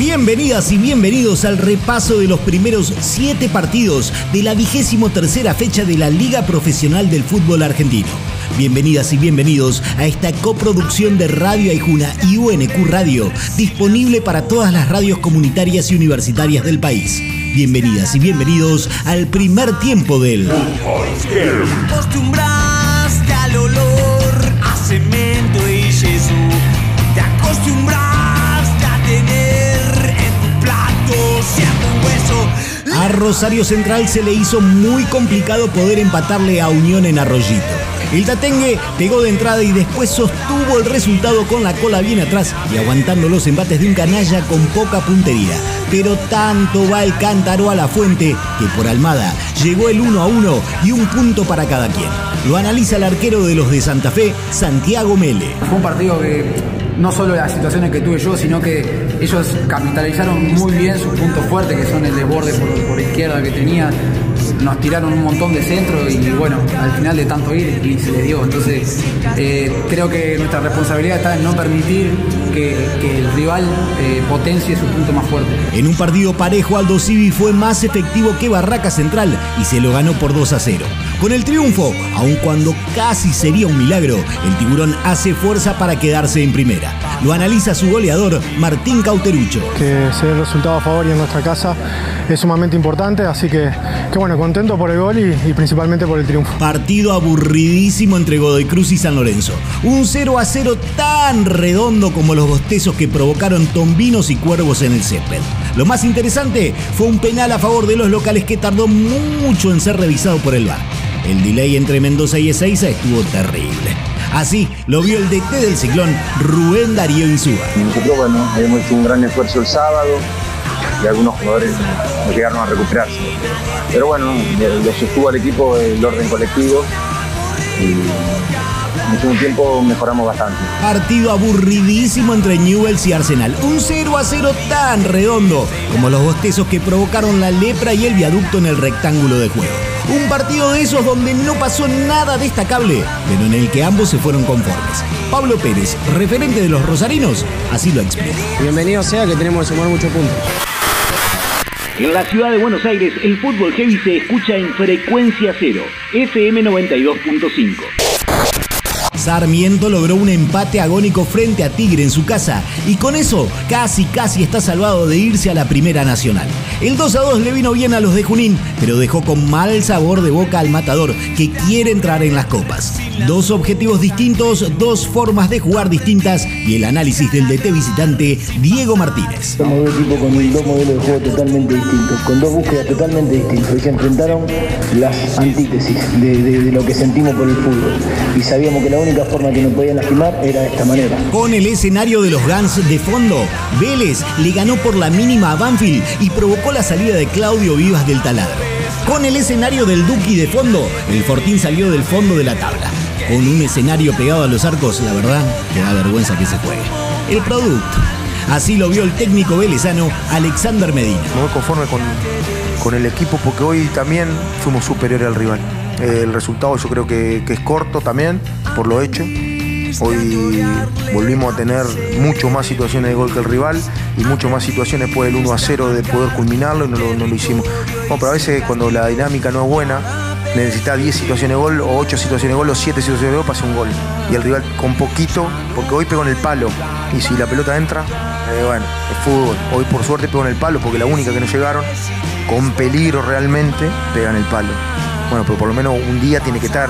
Bienvenidas y bienvenidos al repaso de los primeros siete partidos de la vigésimo tercera fecha de la Liga Profesional del Fútbol Argentino. Bienvenidas y bienvenidos a esta coproducción de Radio Aijuna y UNQ Radio, disponible para todas las radios comunitarias y universitarias del país. Bienvenidas y bienvenidos al primer tiempo del Rosario Central se le hizo muy complicado poder empatarle a Unión en Arroyito. El Tatengue pegó de entrada y después sostuvo el resultado con la cola bien atrás y aguantando los embates de un canalla con poca puntería. Pero tanto va el cántaro a la fuente que por Almada llegó el 1 a 1 y un punto para cada quien. Lo analiza el arquero de los de Santa Fe, Santiago Mele. Un partido que no solo las situaciones que tuve yo, sino que ellos capitalizaron muy bien sus puntos fuertes, que son el desborde por, por izquierda que tenía. Nos tiraron un montón de centro y bueno, al final de tanto ir y se les dio. Entonces eh, creo que nuestra responsabilidad está en no permitir que, el rival eh, potencie su punto más fuerte. En un partido parejo, Aldo Civi fue más efectivo que Barraca Central y se lo ganó por 2 a 0. Con el triunfo, aun cuando casi sería un milagro, el tiburón hace fuerza para quedarse en primera. Lo analiza su goleador, Martín Cauterucho. que se dé el resultado a favor y en nuestra casa es sumamente importante, así que, que bueno, contento por el gol y, y principalmente por el triunfo. Partido aburridísimo entre Godoy Cruz y San Lorenzo. Un 0 a 0 tan redondo como los bostezos que provocaron tombinos y cuervos en el césped. Lo más interesante fue un penal a favor de los locales que tardó mucho en ser revisado por el VAR. El delay entre Mendoza y Ezeiza estuvo terrible. Así lo vio el DT del ciclón, Rubén Darío Insúa. Nosotros, bueno, hemos hecho un gran esfuerzo el sábado y algunos jugadores no llegaron a recuperarse. Pero bueno, lo sostuvo al equipo el orden colectivo y en segundo tiempo mejoramos bastante. Partido aburridísimo entre Newells y Arsenal. Un 0 a 0 tan redondo como los bostezos que provocaron la lepra y el viaducto en el rectángulo de juego. Un partido de esos donde no pasó nada destacable, pero en el que ambos se fueron conformes. Pablo Pérez, referente de los rosarinos, así lo explica. Bienvenido sea que tenemos que sumar muchos puntos. En la ciudad de Buenos Aires, el fútbol heavy se escucha en frecuencia cero, FM 92.5. Sarmiento logró un empate agónico frente a Tigre en su casa y con eso casi casi está salvado de irse a la Primera Nacional. El 2 a 2 le vino bien a los de Junín, pero dejó con mal sabor de boca al matador que quiere entrar en las copas. Dos objetivos distintos, dos formas de jugar distintas y el análisis del DT visitante Diego Martínez. Somos dos equipos con dos modelos de juego totalmente distintos, con dos búsquedas totalmente distintas. Y se enfrentaron las antítesis de, de- de lo que sentimos por el fútbol. Y sabíamos que la única forma que nos podían lastimar era de esta manera. Con el escenario de los Guns de fondo, Vélez le ganó por la mínima a Banfield y provocó la salida de Claudio Vivas del taladro. Con el escenario del Duki de fondo, el Fortín salió del fondo de la tabla. Con un escenario pegado a los arcos, la verdad, que da vergüenza que se juegue. El producto. Así lo vio el técnico velezano Alexander Medina. Me voy conforme con, con el equipo porque hoy también fuimos superiores al rival. Eh, el resultado yo creo que, es corto también, por lo hecho. Hoy volvimos a tener mucho más situaciones de gol que el rival y mucho más situaciones después del 1 a 0 de poder culminarlo y no lo, no lo hicimos. Bueno, pero a veces cuando la dinámica no es buena, necesita 10 situaciones de gol o 8 situaciones de gol o 7 situaciones de gol para hacer un gol. Y el rival con poquito, porque hoy pegó en el palo y si la pelota entra, eh, bueno, es fútbol. Hoy por suerte pegó en el palo porque la única que no llegaron, con peligro realmente, pegan el palo. Bueno, pero por lo menos un día tiene que estar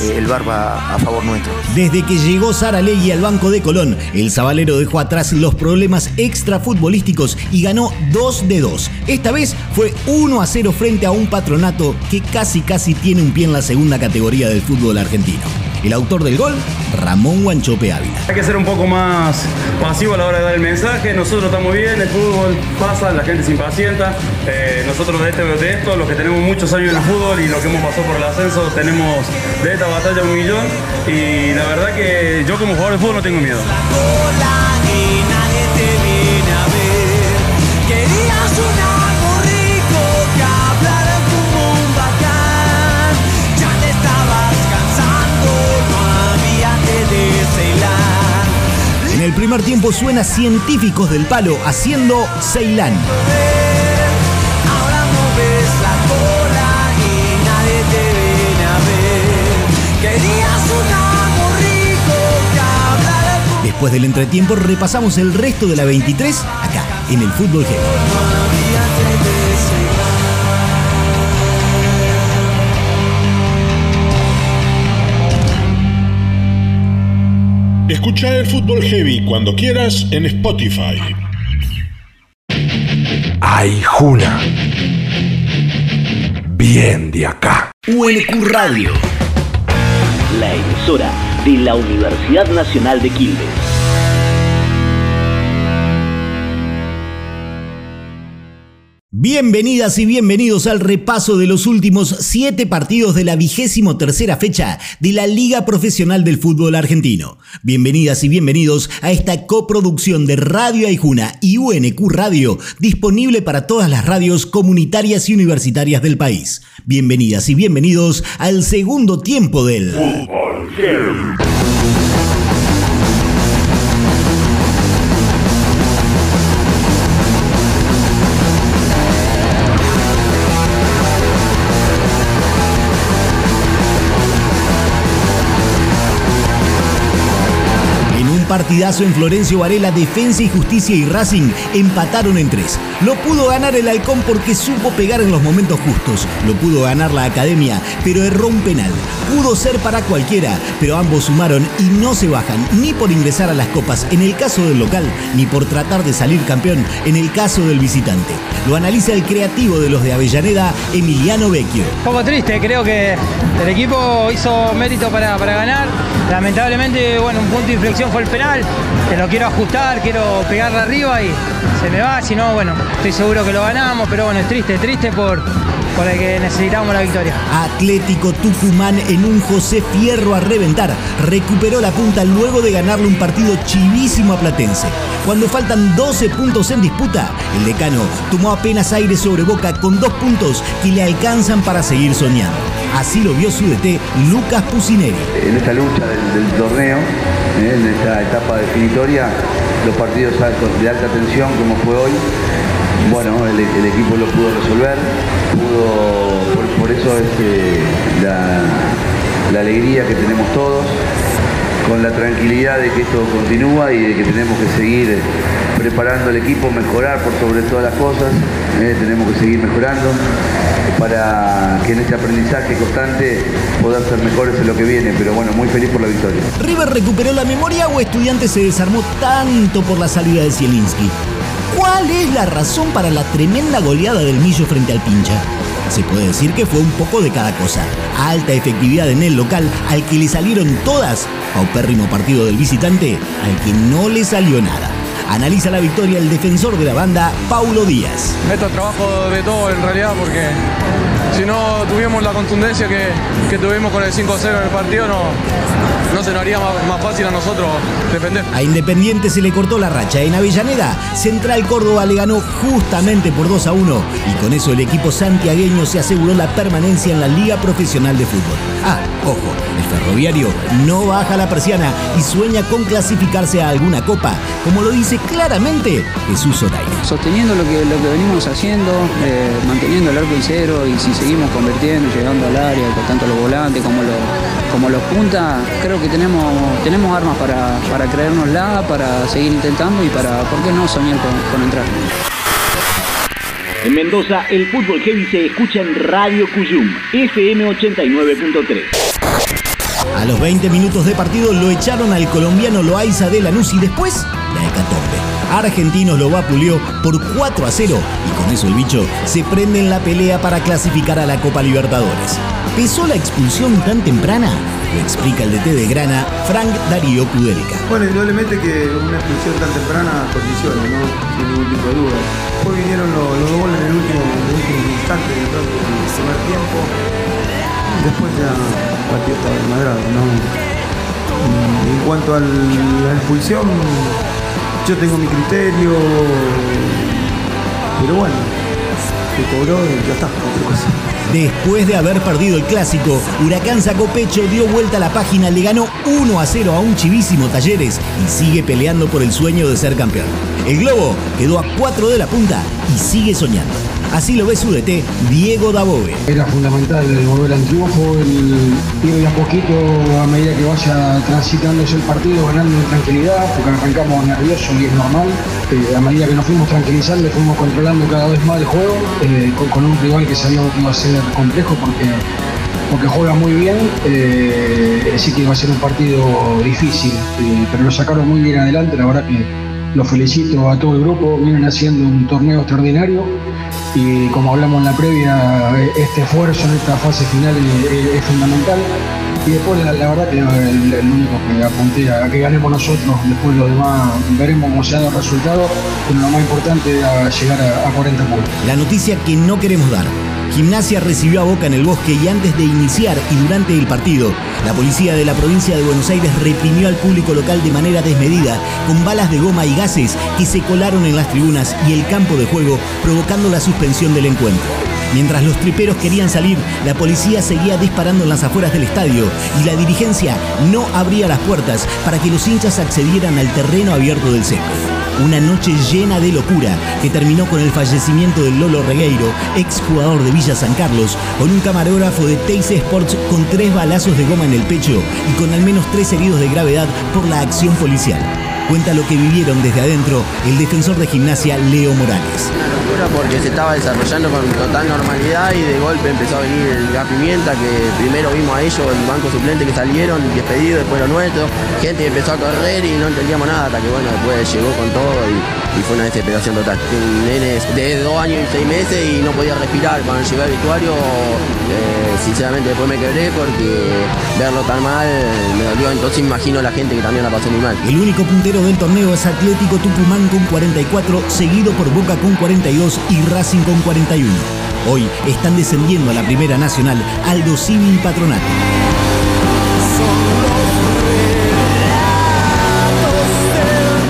eh, el Barba a favor nuestro. Desde que llegó Sara Legui al banco de Colón, el Zabalero dejó atrás los problemas extrafutbolísticos y ganó 2 de 2. Esta vez fue 1 a 0 frente a un patronato que casi casi tiene un pie en la segunda categoría del fútbol argentino. El autor del gol, Ramón Guanchope Ávila. Hay que ser un poco más pasivo a la hora de dar el mensaje. Nosotros estamos bien, el fútbol pasa, la gente se impacienta. Eh, nosotros de, este, de esto, los que tenemos muchos años en el fútbol y los que hemos pasado por el ascenso, tenemos de esta batalla un millón. Y la verdad que yo como jugador de fútbol no tengo miedo. Primer tiempo suena Científicos del Palo haciendo Ceilán. Después del entretiempo repasamos el resto de la 23 acá, en el Fútbol Heavy. Escucha el fútbol heavy cuando quieras en Spotify. Ay, Juna. Bien de acá. UNQ Radio. La emisora de la Universidad Nacional de Quilmes. Bienvenidas y bienvenidos al repaso de los últimos siete partidos de la vigésimo tercera fecha de la Liga Profesional del Fútbol Argentino. Bienvenidas y bienvenidos a esta coproducción de Radio Aijuna y UNQ Radio, disponible para todas las radios comunitarias y universitarias del país. Bienvenidas y bienvenidos al segundo tiempo del... Fútbol partidazo en Florencio Varela, Defensa y Justicia y Racing empataron en tres. Lo pudo ganar el Halcón porque supo pegar en los momentos justos. Lo pudo ganar la Academia, pero erró un penal. Pudo ser para cualquiera, pero ambos sumaron y no se bajan ni por ingresar a las copas en el caso del local, ni por tratar de salir campeón en el caso del visitante. Lo analiza el creativo de los de Avellaneda, Emiliano Vecchio. Un poco triste, creo que el equipo hizo mérito para, para ganar. Lamentablemente, bueno, un punto de inflexión fue el penal. Que lo quiero ajustar, quiero pegarle arriba y se me va. Si no, bueno, estoy seguro que lo ganamos, pero bueno, es triste, triste por, por el que necesitamos la victoria. Atlético Tucumán en un José Fierro a reventar. Recuperó la punta luego de ganarle un partido chivísimo a Platense. Cuando faltan 12 puntos en disputa, el decano tomó apenas aire sobre boca con dos puntos que le alcanzan para seguir soñando. Así lo vio su DT Lucas Pusineri. en esta lucha del, del torneo, en esta etapa definitoria, los partidos de alta tensión como fue hoy, bueno, el, equipo lo pudo resolver, pudo, por, eso es eh, la alegría que tenemos todos, con la tranquilidad de que esto continúa y de que tenemos que seguir preparando el equipo, mejorar por sobre todas las cosas, eh, tenemos que seguir mejorando para que en este aprendizaje constante poder ser mejores en lo que viene, pero bueno, muy feliz por la victoria. ¿River recuperó la memoria o Estudiante se desarmó tanto por la salida de Zielinski? ¿Cuál es la razón para la tremenda goleada del Millo frente al Pincha? Se puede decir que fue un poco de cada cosa. Alta efectividad en el local, al que le salieron todas, paupérrimo partido del visitante, al que no le salió nada. Analiza la victoria el defensor de la banda, Paulo Díaz. Esto es trabajo de todo en realidad porque si no tuviéramos la contundencia que, que tuvimos con el 5-0 en el partido no, no se nos haría más, más fácil a nosotros defender. A Independiente se le cortó la racha. En Avellaneda, Central Córdoba le ganó justamente por 2 a 1 y con eso el equipo santiagueño se aseguró la permanencia en la Liga Profesional de Fútbol. Ah, ojo, el ferroviario no baja la persiana y sueña con clasificarse a alguna copa, como lo dice claramente Jesús Oraire. Sosteniendo lo que, lo que venimos haciendo, eh, manteniendo el arco en cero y si seguimos convirtiendo, llegando al área, con tanto los volantes como los, como los puntas, creo que tenemos, tenemos armas para, para creérnosla, para seguir intentando y para, ¿por qué no, soñar con, con entrar? En Mendoza, el fútbol heavy se escucha en Radio Cuyum, FM 89.3. A los 20 minutos de partido lo echaron al colombiano Loaiza de Lanús y después la hecatombe. Argentinos lo vapuleó por 4 a 0 y con eso el bicho se prende en la pelea para clasificar a la Copa Libertadores. ¿Pesó la expulsión tan temprana? Lo explica el DT de Grana, Frank Darío Kudelka. Bueno, indudablemente que una expulsión tan temprana condiciona, ¿no? Sin ningún tipo de duda. Después vinieron los, goles en el último, el instante del primer tiempo. Después ya ¿no? En cuanto a la expulsión, yo tengo mi criterio, pero bueno, que cobró y ya está. Después de haber perdido el clásico, Huracán sacó pecho, dio vuelta a la página, le ganó 1 a 0 a un chivísimo Talleres y sigue peleando por el sueño de ser campeón. El Globo quedó a 4 de la punta y sigue soñando. Así lo ve su DT, Diego Dabove. Era fundamental volver al triunfo, el ir de a poquito a medida que vaya transitándose el partido, ganando en tranquilidad, porque arrancamos nerviosos y es normal. Eh, a medida que nos fuimos tranquilizando, fuimos controlando cada vez más el juego, eh, con, un rival que sabíamos que iba a ser complejo porque porque juega muy bien, eh, sí que iba a ser un partido difícil, eh, pero lo sacaron muy bien adelante, la verdad que los felicito a todo el grupo, vienen haciendo un torneo extraordinario y como hablamos en la previa, este esfuerzo en esta fase final es, es- es fundamental. Y después la, verdad que el, el único que apunté a que ganemos nosotros, después los demás veremos cómo se dan los resultados, pero lo más importante era llegar a 40 puntos. La noticia que no queremos dar. Gimnasia recibió a Boca en el bosque y antes de iniciar y durante el partido, la policía de la provincia de Buenos Aires reprimió al público local de manera desmedida con balas de goma y gases que se colaron en las tribunas y el campo de juego, provocando la suspensión del encuentro. Mientras los triperos querían salir, la policía seguía disparando en las afueras del estadio y la dirigencia no abría las puertas para que los hinchas accedieran al terreno abierto del césped. Una noche llena de locura que terminó con el fallecimiento del Lolo Regueiro, exjugador de Villa San Carlos, con un camarógrafo de Teis Sports con tres balazos de goma en el pecho y con al menos tres heridos de gravedad por la acción policial. Cuenta lo que vivieron desde adentro el defensor de gimnasia Leo Morales. Porque se estaba desarrollando con total normalidad y de golpe empezó a venir el gas pimienta que primero vimos a ellos, el banco suplente que salieron, despedido, después lo nuestro, gente empezó a correr y no entendíamos nada hasta que bueno, después llegó con todo y, fue una desesperación total. Un de dos años y seis meses y no podía respirar. Cuando llegué al vestuario, eh, sinceramente después me quebré porque verlo tan mal me dolió, entonces imagino la gente que también la pasó muy mal. El único puntero del torneo es Atlético Tucumán con 44, seguido por Boca con 42 y Racing con 41. Hoy están descendiendo a la Primera Nacional Aldo Civi y Patronato.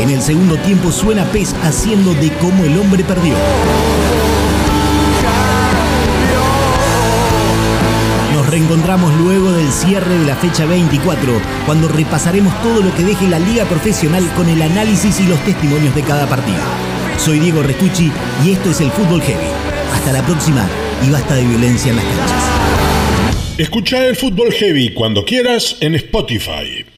En el segundo tiempo suena Pez haciendo de cómo el hombre perdió. Nos reencontramos luego del cierre de la fecha 24, cuando repasaremos todo lo que deje la liga profesional con el análisis y los testimonios de cada partido. Soy Diego Restucci y esto es el Fútbol Heavy. Hasta la próxima y basta de violencia en las canchas. Escucha el Fútbol Heavy cuando quieras en Spotify.